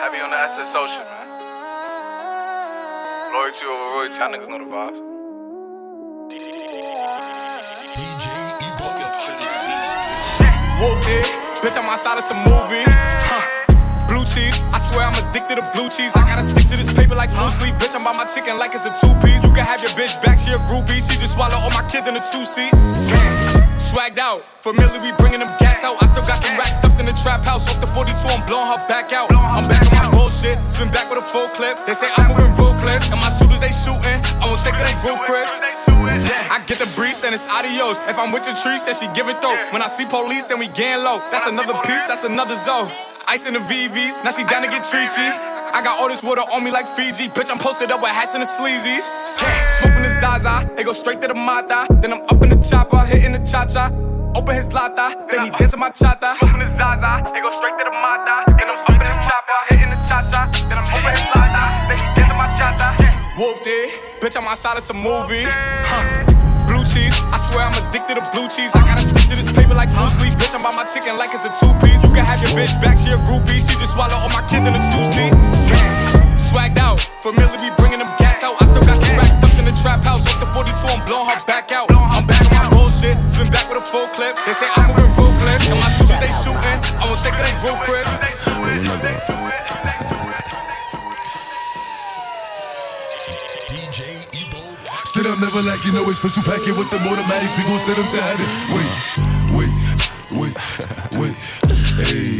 Happy on the SS Social, man. Loyalty over royalty. Y'all niggas know the vibes. Whoop it, bitch, I'm outside of some movie. Blue cheese, I swear I'm addicted to blue cheese. I gotta stick to this paper like blue sleep. Bitch, I'm by my chicken like it's a two piece. You can have your bitch back, she a groupie. She just swallow all my kids in a two seat. Swagged out, familiar, we bringing them gas out. I still got some racks stuffed in the trap house. Off the 42, I'm blowing her back out. I'm back on my bullshit, spin back with a full clip. They say I'm moving ruthless, and my shooters they shooting. I won't take it, they roof Chris. I get the breeze, then it's adios. If I'm with your trees, then she give it though. When I see police, then we gang low. That's another piece, that's another zone. Ice in the VVs, now she down to get treachy. I got all this water on me like Fiji. Bitch, I'm posted up with hats and the sleazies. Zaza, it go straight to the Mata. Then I'm up in the chopper, hitting the cha cha. Open his lata, then he dancing my chata. Open the Zaza, it go straight to the Mata. Then I'm up in the chopper, hitting the cha cha. Then I'm open his lata, then he dancing my chata. Whooped it, bitch, I'm outside of some movie. Blue cheese, I swear I'm addicted to blue cheese. I gotta stick to this paper like blue sleep. Bitch, I'm by my chicken like it's a two piece. You can have your bitch back, she a groupie. She just swallow all my kids in a two seat. Swagged out, familiar, be bringing them gas out. I still got some racks the trap house. Off the 42, I'm blowing her back out. I'm back on my bullshit, spin back with a full clip. They say I'm moving ruthless, and my shooters they shooting. I won't take it, they roof Chris. Sit up, never like you know it's special packet with the automatics. We gon' send them to heaven. Wait, wait, wait, wait. Hey, hey.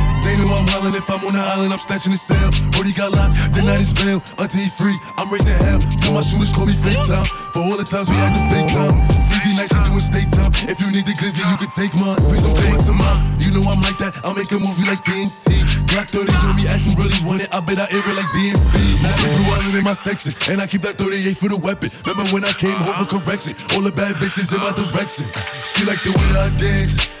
They know I'm wildin' if I'm on the island, I'm snatching the cell. Brody got locked, the night is bail. Until he free, I'm raising hell. Tell my shooters call me FaceTime. For all the times we had to FaceTime. 3D nights, you doing state time. If you need the glizzy, you can take mine. Please don't come up to mine. You know I'm like that, I'll make a movie like TNT. Black 30 on me, as you really want it. I bet I air it like DMB. Now the blue island in my section, and I keep that 38 for the weapon. Remember when I came home for correction? All the bad bitches in my direction. She like the way that I dance.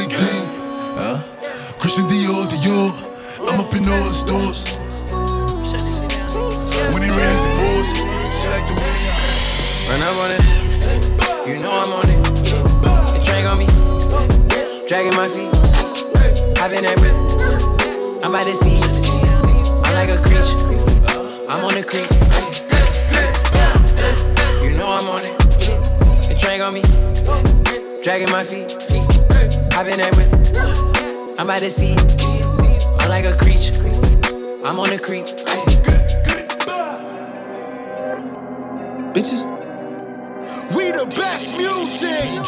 Jean. Christian Dior, Dior. I'm up in all the stores. When it rains, it pours. She like the way I Run up on it, you know I'm on it. The drink on me, dragging my feet. Hop in that whip, I'm by the sea. I'm like a creature, I'm on the creek. You know I'm on it. The drink on me, dragging my feet. Hop in that whip, I'm by the sea. I'm like a creature, I'm on the creek. Bitches. We the best music.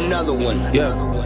Another one. Yeah.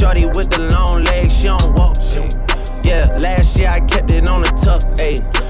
Shorty with the long legs, she don't walk. Yeah, last year I kept it on the tuck, ayy.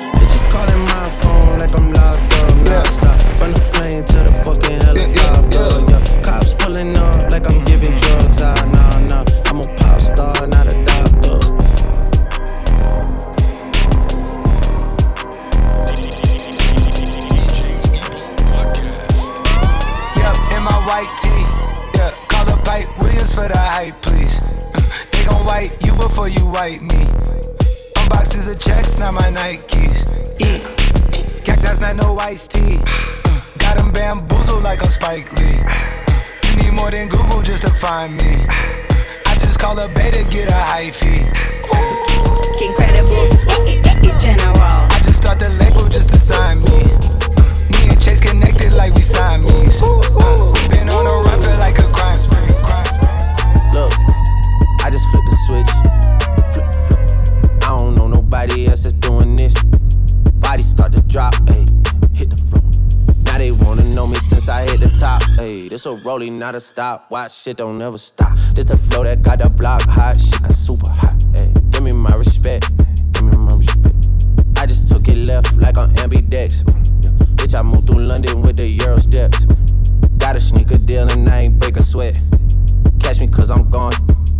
Calling my phone like I'm locked up, nah, stop. From the plane to the fucking helicopter, yeah. Cops pulling up like I'm giving drugs, ah, nah, nah. I'm a pop star, not a doctor. Yep, in my white tee. Yeah, call the Hype Williams for the hype, please. They gon' wipe you before you wipe me. Unboxes of checks, not my Nikes. Yeah. Cacti's not no iced tea. Got them bamboozled like a Spike Lee. You need more than Google just to find me. I just call a beta, get a hyphy. Incredible, general. I just start the label just to sign me. Me and Chase connected like we Siamese. Uh, we been on a run, feel like a crime screen. Crime screen. Look, that's doing this. Body start to drop, ayy. Hit the floor. Now they wanna know me since I hit the top, ayy. This a rolling, not a stop. Watch shit don't never stop. This the flow that got the block hot. Shit got super hot, ayy. Give me my respect, give me my respect. I just took it left like on ambidex. Bitch, I moved through London with the Euro steps. Got a sneaker deal and I ain't break a sweat. Catch me cause I'm gone.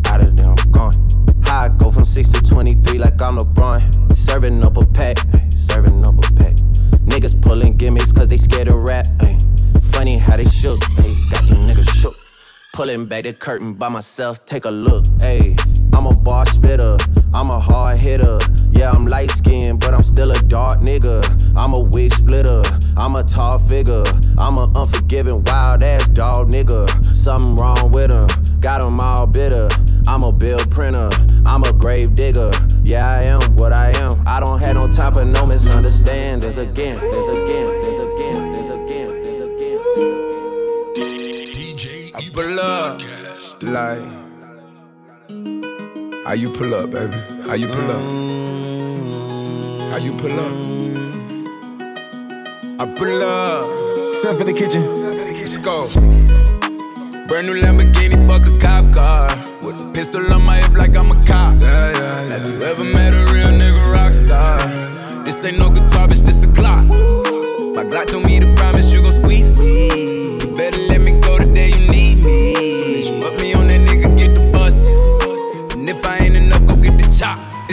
Out of there, I'm gone. I go from 6 to 23 like I'm LeBron. Serving up a pack, serving up a pack. Niggas pulling gimmicks cause they scared of rap. ay. Funny how they shook, ay, got these niggas shook. Pulling back the curtain by myself, take a look. Ayy, I'm a bar how you pull up, baby? How you pull up? How you pull up? I pull up. Step in the kitchen. Let's go. Brand new Lamborghini, fuck a cop car. With a pistol on my hip like I'm a cop. Yeah, yeah, yeah. Have you ever met a real nigga rock star? This ain't no guitar, bitch, this a clock. My Glock told me to promise you gon' squeeze me.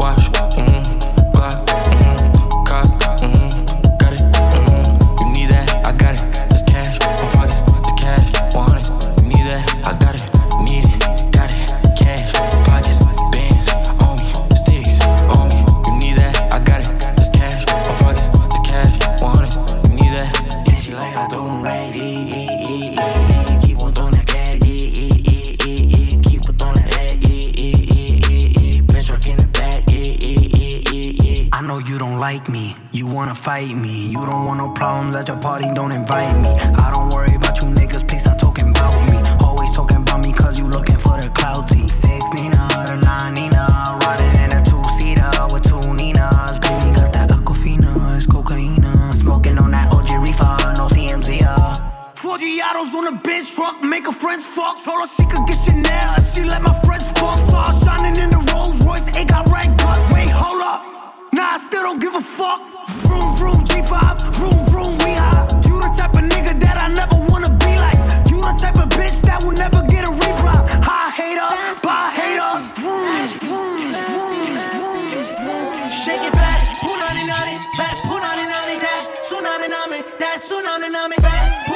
Go. Know you don't like me, you wanna fight me. You don't want no problems at your party, don't invite me. I don't worry about you niggas, please stop talking about me. Always talking about me cause you looking for the clout T. Six Nina, the nine Nina, riding in a two seater with two Ninas. Baby got that Aquafina, it's cocaine. Smoking on that OG reefer, no TMZ. Uh. Four Giados on the bench truck, make a friends fuck. Told her fuck. Vroom, vroom, G5, vroom, vroom, we high. You the type of nigga that I never wanna be like. You the type of bitch that will never get a reply. High hater, bye hater. Vroom, vroom, vroom, vroom. Shake it fat, punani nani, fat punani nani, that tsunami nami, that tsunami nami, fat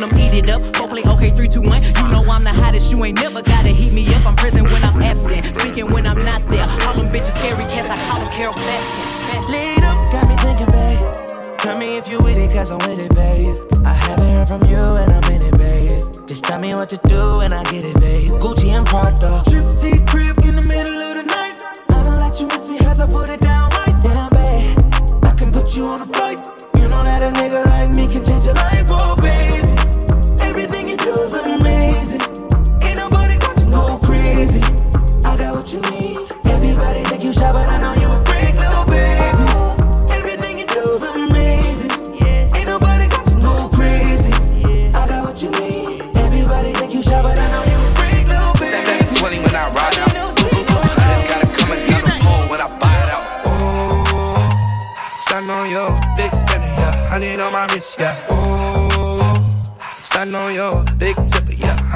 num num, eat it up. Go play okay, three, two, one. You know I'm the hottest. You ain't never gotta heat me up. I'm present when I'm absent, speaking when I'm not there. All them bitches scary cats, I call them Carole Baskin. Lead up, got me thinking, babe. Tell me if you with it, cause I'm with it, babe. I haven't heard from you and I'm in it, babe. Just tell me what to do and I get it, babe. Gucci and Prada. Trip to crib in the middle of the night. I know that you miss me as I put it down right down, babe. I can put you on a flight. You know that a nigga like me can change your life, oh, baby. Amazing. Ain't nobody got to go crazy. I got what you need. Everybody think you shy, but I know you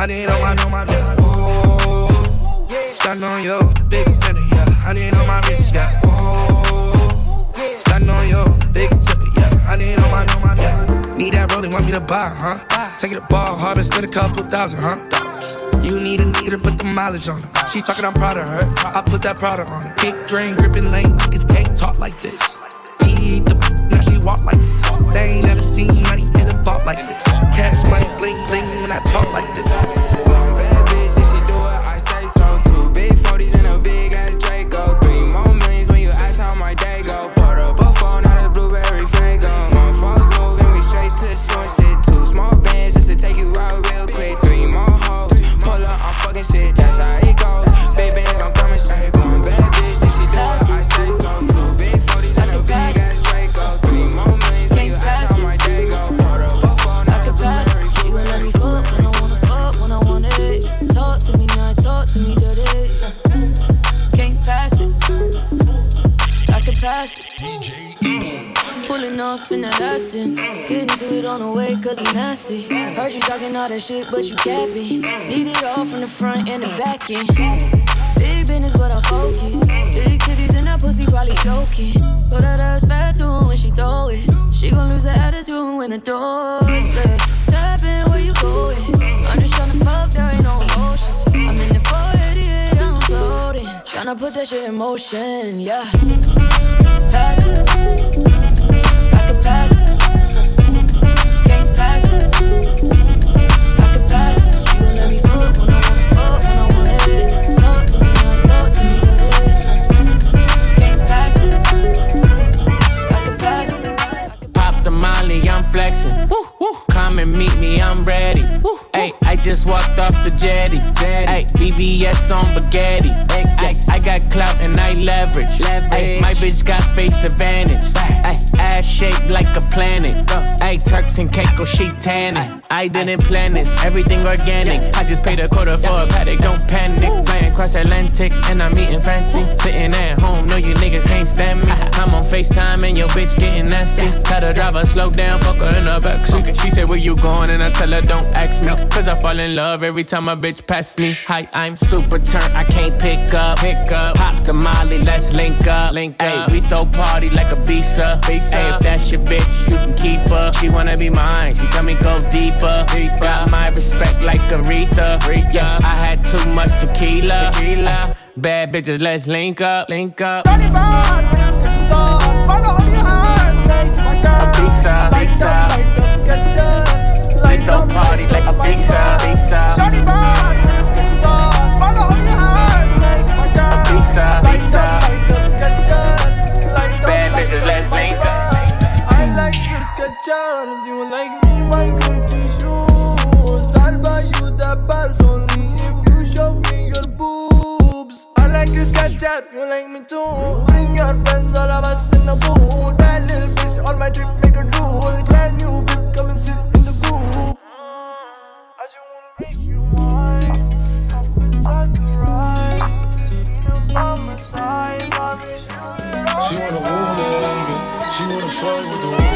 Honey on my, yeah. Ooh. Stand on your big spinner, yeah. Honey on my wrist, yeah. Ooh. Stand on your big tipper, yeah. Honey on my, yeah. Need that rolling, want me to buy, huh? Take it to ball, hard spend a couple thousand, huh? You need a nigga to put the mileage on her. She talking, I'm proud of her. I put that Prada on her. Big drain, gripping lane, niggas can't talk like this. Beat the now she walk like this. They ain't never seen money in a vault like this. Cash money, bling bling when I talk like this. Mm. Pulling off in that Aston. Get to it on the way, cause I'm nasty. Heard you talking all that shit, but you capping. Need it all from the front and the back end. Big business, but I focus. Big titties and that pussy probably choking. But that ass fat too when she throw it. She gon' lose her attitude when the door's left. Tap in where you going. Tryna put that shit in motion, yeah. Pass. I could pass. Can't pass. I could pass. She gon' let me fuck when I wanna fuck, when I want it. Talk to me nice, talk to me dirty. Can't pass. I could pass. Pop the molly, I'm flexing. Woo, woo. Come and meet me, I'm ready. Woo. No BBS on spaghetti. Ay, I got clout and I leverage. Ay, my bitch got face advantage. Ay, ass shaped like a planet. Ay, Turks and Caicos, she tanning. I didn't plan this, everything organic. I just paid a quarter for a Patek, don't panic. Flying cross Atlantic and I'm eating fancy. Sitting at home, know you niggas can't stand me. I'm on FaceTime and your bitch getting nasty. Tell the driver slow down, fuck her in the backseat. She said, Where you going? And I tell her, Don't ask me. Cause I fall in love every time a bitch pass me. Hi, I'm super turned, I can't pick up. Pick up, pop the molly, let's link up. Link up. we throw party like a visa. Ibiza. Hey, if that's your bitch, you can keep her. She wanna be mine, she tell me go deeper. deeper. Got my respect like Aretha. Aretha. Yeah, I had too much tequila. tequila. Bad bitches, let's link up, link up. Ibiza, Ibiza. Let's throw party like Ibiza, Ibiza. Ibiza, Ibiza. Bad bitches, let's up. I like your Skechers, you like me, my Gucci shoes. I'll buy you the purse only if you show me your boobs. I like your Skechers, you like me too. Bring your friends, all of us in the pool. Bad little bitch, on my trip, make a rule. Brand new She wanna woo nigga, she wanna fuck with the woo.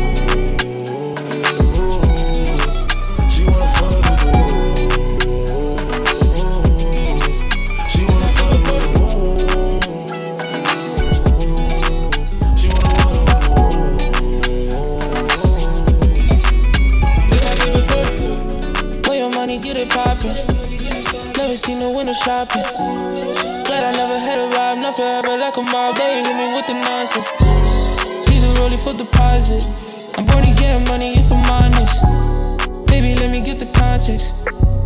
Window. Glad I never had a ride, not forever like a mob. They hit me with the nonsense. Leave the rollie for deposit. I'm born to get money if I'm honest. Baby, let me get the context.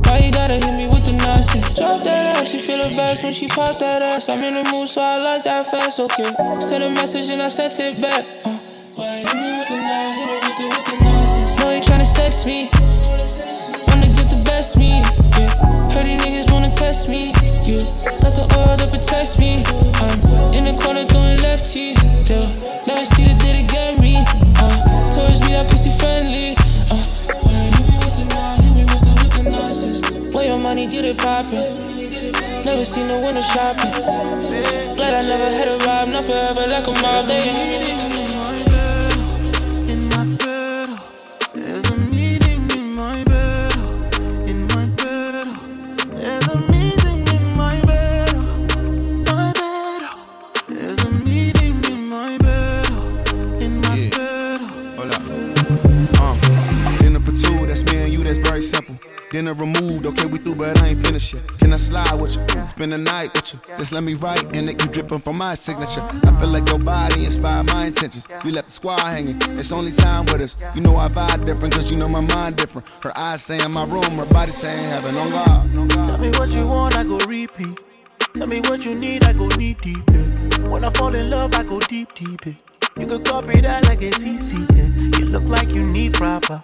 Why you gotta hit me with the nonsense? Drop that ass, she feel the best when she pop that ass. I'm in the mood, so I like that fast, okay. Send a message and I sent it back. Uh, why hit me with the nonsense? Know you tryna sex me. Wanna get the best me, yeah. Heard these niggas test me, yeah. Got the oil that protects me. I'm in the corner throwing lefties, yeah. Never see the day to get me, uh. Towards me that pussy friendly, uh. Hit with the nine. Where your money get it poppin'? Never seen no window shopping. Glad I never had a ride, not forever like a mob. They Dinner removed, okay, we through, but I ain't finished yet. Can I slide with you? Spend the night with you. Just let me write and it you dripping from my signature. I feel like your body inspired my intentions. You left the squad hanging, it's only time with us. You know I vibe different, cause you know my mind different. Her eyes saying my room, her body saying heaven on God. Tell me what you want, I go repeat. Tell me what you need, I go knee deep. Yeah. When I fall in love, I go deep, deep. Yeah. You could copy that like a CC. Yeah. You look like you need proper.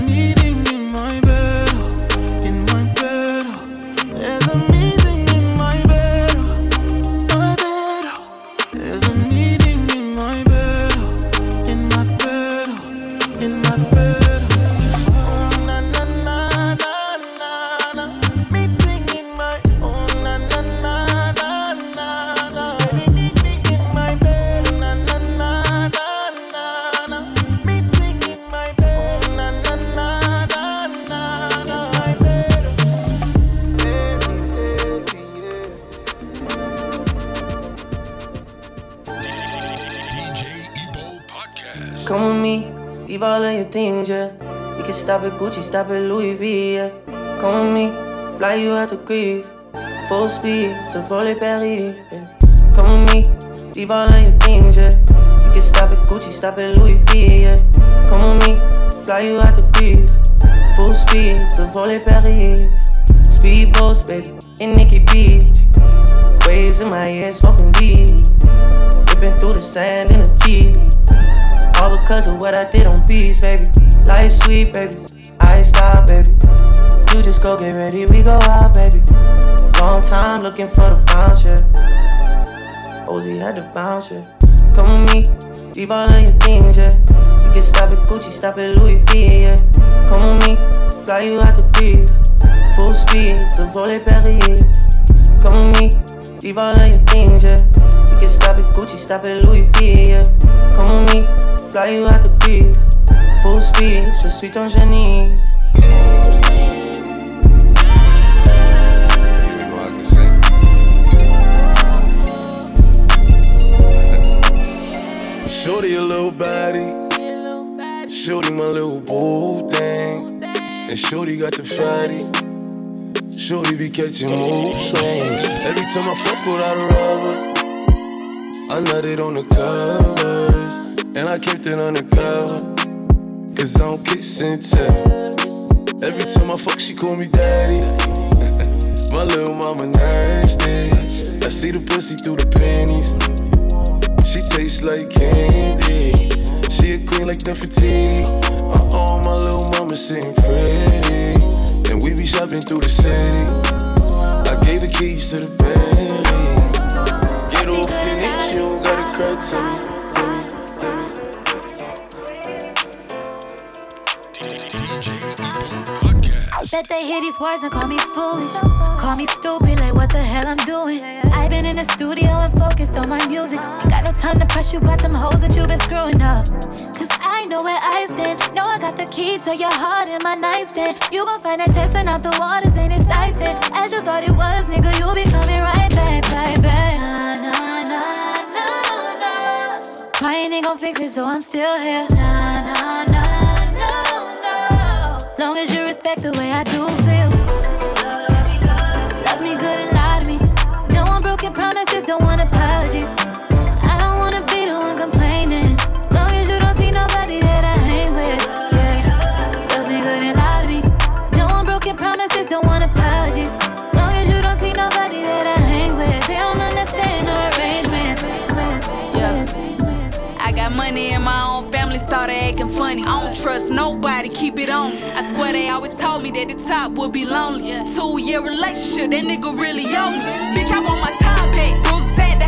leave all of your things, yeah. You can stop at Gucci, stop at Louis V, yeah. Come with me, fly you out to Greece. Full speed, so volley Paris, yeah. Come with me, leave all of your things, yeah. You can stop at Gucci, stop at Louis V, yeah. Come with me, fly you out to Greece. Full speed, so volley Paris. Speedboats, baby, in Nikki Beach. Waves in my head, smoking weed. Ripping through the sand in a Jeep. All because of what I did on beats, baby. Life sweet, baby. I stop, baby. You just go get ready, we go out, baby. Long time looking for the bounce, yeah. Ozzy had to bounce, yeah. Come with me, leave all of your things, yeah. You can stop at Gucci, stop at Louis V, yeah. Come with me, fly you out to Greece. Full speed, so volley Paris. Come with me, leave all of your things, yeah. You can stop at Gucci, stop at Louis V, yeah. Come with me, fly you out to Greece. Full speed, je suis ton génie. Shorty a little body. Shorty my little boo thing. And Shorty got the fatty. Shorty be catching mood swings. Every time I fuck without a rubber, I nutted on the covers. And I kept it undercover. Cause I don't kiss and tell. Every time I fuck, she call me daddy. my little mama nasty. I see the pussy through the panties. She tastes like candy. She a queen like Nefertiti. Uh oh, my little mama sitting pretty. And we be shopping through the city. I gave the keys to the Bentley. Get off your knees, you don't gotta cry to me. Bet they hear these words and call me foolish. Call me stupid, like what the hell I'm doing. I've been in the studio and focused on my music. Ain't got no time to press you about them hoes that you been screwing up. Cause I know where I stand. Know I got the key to your heart in my nightstand. You gon' find that testing out the waters ain't exciting. As you thought it was, nigga, you be coming right back, right back. Nah, nah, nah, nah, nah. Crying ain't gon' fix it, so I'm still here. Nah, nah, nah. Long as you respect the way I do feel. Love me good and lie to me. Don't want broken promises, don't want apologies. Funny. I don't trust nobody, keep it on. I swear they always told me that the top would be lonely. Two year relationship, that nigga really owe me. Bitch, I want my time back. To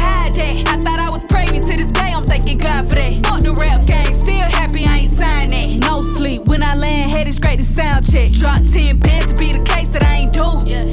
hide that. I thought I was pregnant to this day, I'm thanking God for that. Fuck the rap game, still happy I ain't signed that. No sleep, when I land, headed straight to sound check. Drop 10 bands to be the case that I ain't do.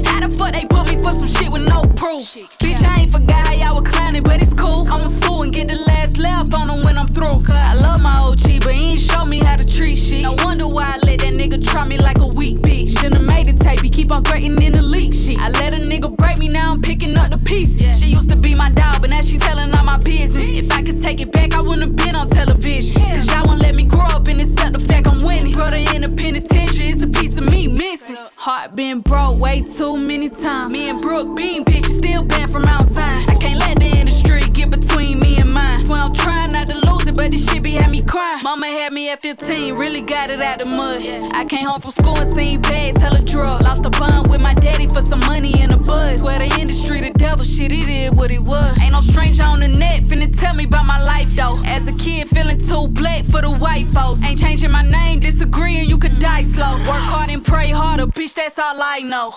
How the fuck they put me for some shit with no proof? Bitch, I ain't forgot how y'all were clowning, but it's cool. I'ma sue and get the last laugh on them when I'm through. I love my OG, but he ain't show me how to treat shit. No wonder why I let that nigga try me like a weak bitch. Made the tape, he keep on threatening the leak shit. I let a nigga break me, now I'm picking up the pieces. She used to be my dog, but now she telling all my business. If I could take it back, I wouldn't have been on television. Cause y'all won't let me grow up and accept the fact I'm winning. Brother in the penitentiary, it's a piece of me missing. Heart been broke way too many times. Me and Brooke Bean, bitch, you still banned from outside. I can't let the industry get between me and mine. Swear I'm trying not to lose but this shit be had me crying. Mama had me at 15, really got it out the mud. I came home from school and seen bags, hella drug. Lost a bond with my daddy for some money and a buzz. Swear the industry, the devil, shit, it is what it was. Ain't no stranger on the net, finna tell me about my life though. As a kid, feeling too black for the white folks. Ain't changing my name, disagreeing, you could die slow. Work hard and pray harder, bitch, that's all I know.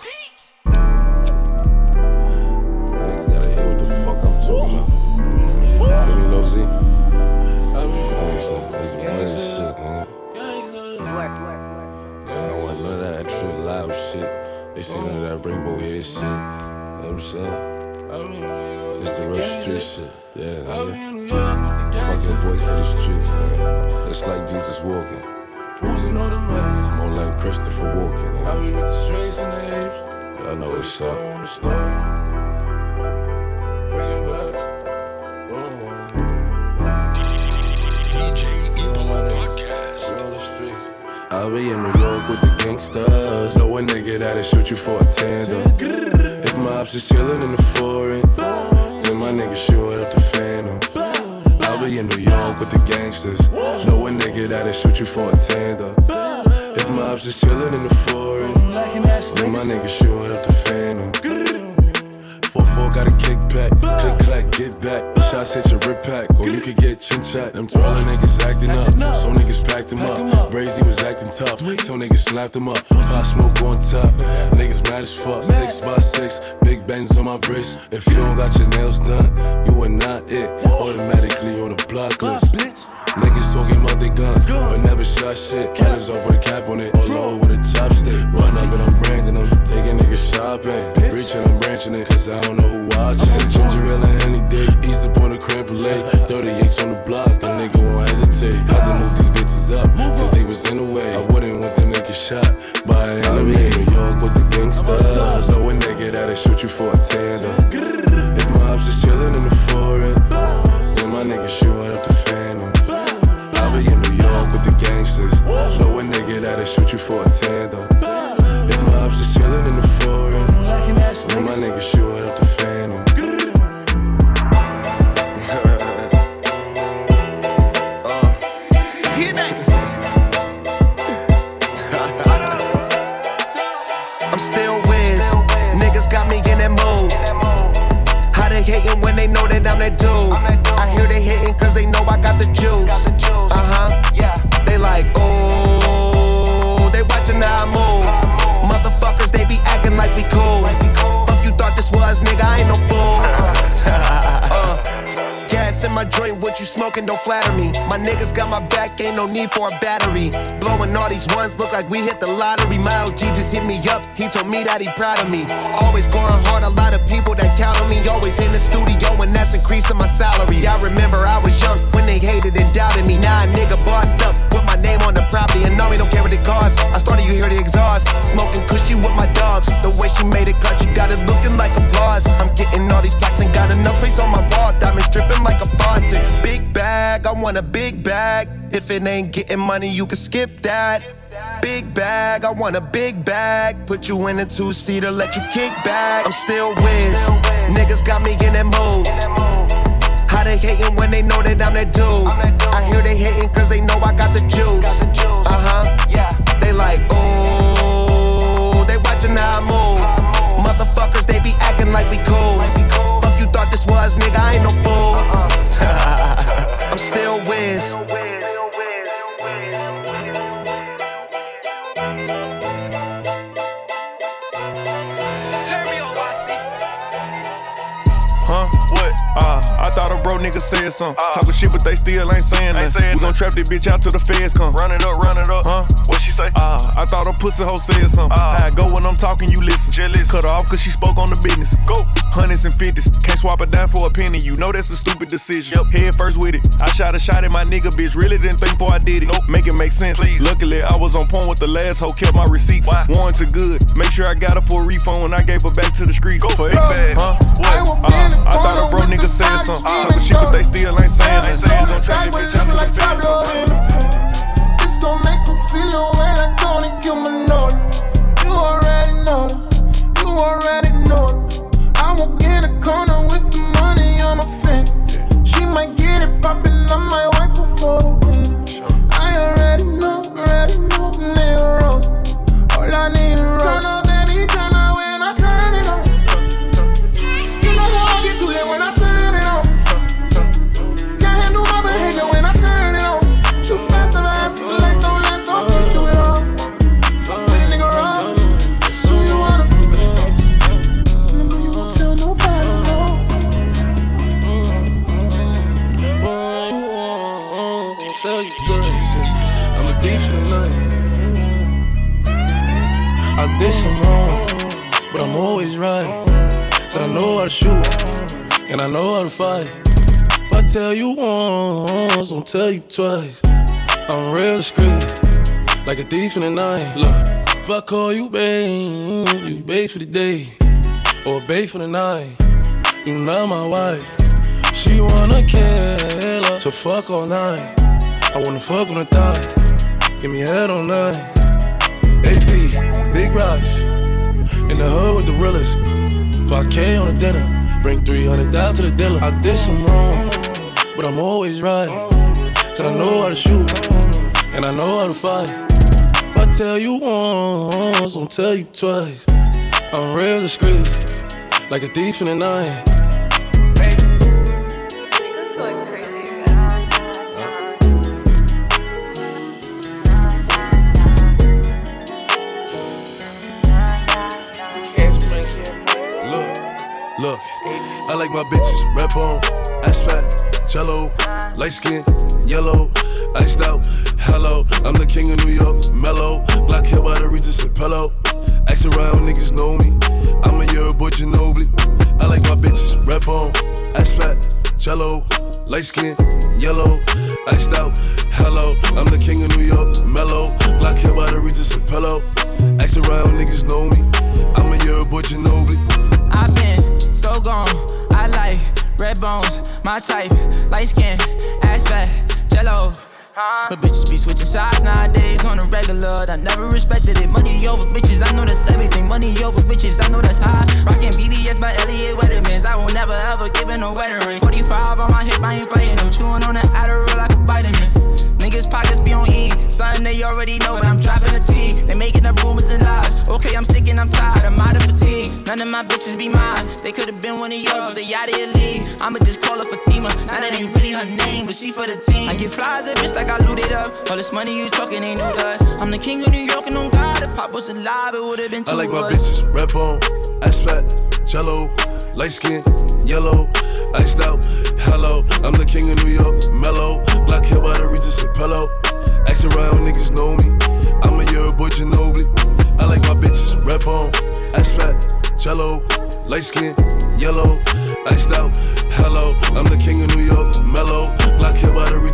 Niggas gotta hear what the fuck I'm talking about. I don't want none of that extra loud shit. They see none of that rainbow head shit. You know what I'm saying? It's the real street shit. Yeah, nigga. Fucking voice of the streets, man. It's like Jesus walking. More like Christopher Walken. I be with the straights and the apes. Y'all know what's up. I'll be in New York with the gangsters. Know a nigga that'll shoot you for a tandem. If my ops is chillin' in the foreign, then my nigga shooting up the phantom. I'll be in New York with the gangsters. Know a nigga that'll shoot you for a tandem. If my ops is chillin' in the foreign, then my nigga shooting up the phantom. 4-4 got a kickback, click clack, get back. Shots hit your rip pack, or you could get chin chat. Them twirling niggas acting up, so niggas packed them up. Brazy was acting tough, so niggas slapped them up. Pop smoke on top, niggas mad as fuck. Six by six, big bands on my wrist. If you don't got your nails done, you are not it. Automatically on the block list. Niggas talking about their guns, but never shot shit. Killers off with a cap on it, or over with a chopstick. Run up and I'm branding them, taking niggas shopping. Reaching, I'm branching it, cause I don't know who watching. Ginger ale and any day, east up on the creme brulee. 38s on the block, nigga won't hesitate. Had to move these bitches up, cause they was in the way. I wouldn't want them niggas shot by an enemy. New York with the gangsters. Know a nigga that'll shoot you for a tandem. If my ops is chillin' in the foreign, then my nigga shooting up the phantom. I'll be in New York with the gangsters. Know a nigga that'll shoot you for a tandem. If my ops is chillin' in the foreign, then my nigga shooting up the I'm that dude? You smoking, don't flatter me. My niggas got my back, ain't no need for a battery. Blowing all these ones, look like we hit the lottery. My OG just hit me up, he told me that he proud of me. Always going hard, a lot of people that count on me. Always in the studio, and that's increasing my salary. I remember I was young when they hated and doubted me. Now a nigga bossed up, put my name on the property, and no, we don't care what it costs. I started, you hear the exhaust. Smoking cushy with my dogs. The way she made it cut, you got it looking like applause. I'm getting all these plaques and got enough space on my wall. Diamonds dripping like a faucet. Big bag, I want a big bag. If it ain't getting money, you can skip that. Big bag, I want a big bag. Put you in a two seater, let you kick back. I'm still whiz. Niggas got me in that mood. How they hating when they know that I'm that dude? I hear they hating cause they know I got the juice. Uh huh. They like, oh, said something. Talking shit, but they still ain't saying nothing. We gon' trap this bitch out till the feds come. Run it up, run it up. Huh? What she say? Uh, I thought a pussy hoe said something. How I go when I'm talking, you listen. Jealous. Cut her off cause she spoke on the business. Go. Hundreds and fifties. Can't swap it down for a penny. You know that's a stupid decision. Yep. Head first with it. I shot a shot at my nigga, bitch. Really didn't think before I did it. Nope. Make it make sense. Please. Luckily, I was on point with the last hoe. Kept my receipts. Why? Warranted good. Make sure I got her for a refund when I gave her back to the streets. Go. For Big bag. Huh? What? Uh, I thought a bro nigga said something. Talking shit, but they still ain't saying nothing. We gon' trap this bitch out till the feds come. It's gon' make them feel the way like Tony Gilmanolo. In the night. Look, if I call you babe, you babe for the day, or babe for the night. You not my wife. She wanna kill so fuck all night. I wanna fuck on the thigh, give me head all night. AP, big rocks. In the hood with the realest. 5K on the dinner. Bring 300 down to the dealer. I did some wrong, but I'm always right. Said I know how to shoot, and I know how to fight. If I tell you once, I'll tell you twice. I'm real discreet, like a thief in the night. Look, I like my bitches red bone, ass fat, jello, light skin, yellow, iced out. Hello, I'm the king of New York, mellow. Black hair by the Regis and pillow. Ask around, niggas know me. I'm a year boy Ginobili. I like my bitches red bone, ass fat, jello, light skin, yellow, iced out. Hello, I'm the king of New York, mellow. Black hair by the Regis and pillow. Ask around, niggas know me. I'm a year boy Ginobili. I've been so gone. I like red bones, my type, light skin, ass fat, jello. But bitches be switching sides nowadays on the regular. I never respected it. Money over bitches, I know that's everything. Money over bitches, I know that's high. Rockin' BDS by Elliot Weathermans. I will never ever give in a wedding ring. 45 on my hip, I ain't fighting them. Chewing on the Adderall like a vitamin. Niggas pockets be on E. Something they already know, but I'm dropping the T. They making up rumors and lies. Okay, I'm sick and I'm tired. I'm out of fatigue. None of my bitches be mine. They could've been one of yours, but they out of your league. I'ma just call her Fatima. Now that ain't really her name, but she for the team. I get flies at bitch like I looted up. All this money you talking ain't no dust. I'm the king of New York and on God. If Pop was alive, it would've been two I like my us. bitches red bone, ass fat, jello, light skin, yellow, iced out. Hello, I'm the king of New York, mellow. Black hair by the Regis and pillow. Ask around, niggas know me. I'm a year boy Ginobili. I like my bitches red bone, ass fat, jello, light skin, yellow, iced out. Hello, I'm the king of New York, mellow. Black hair by the Regis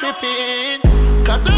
coding got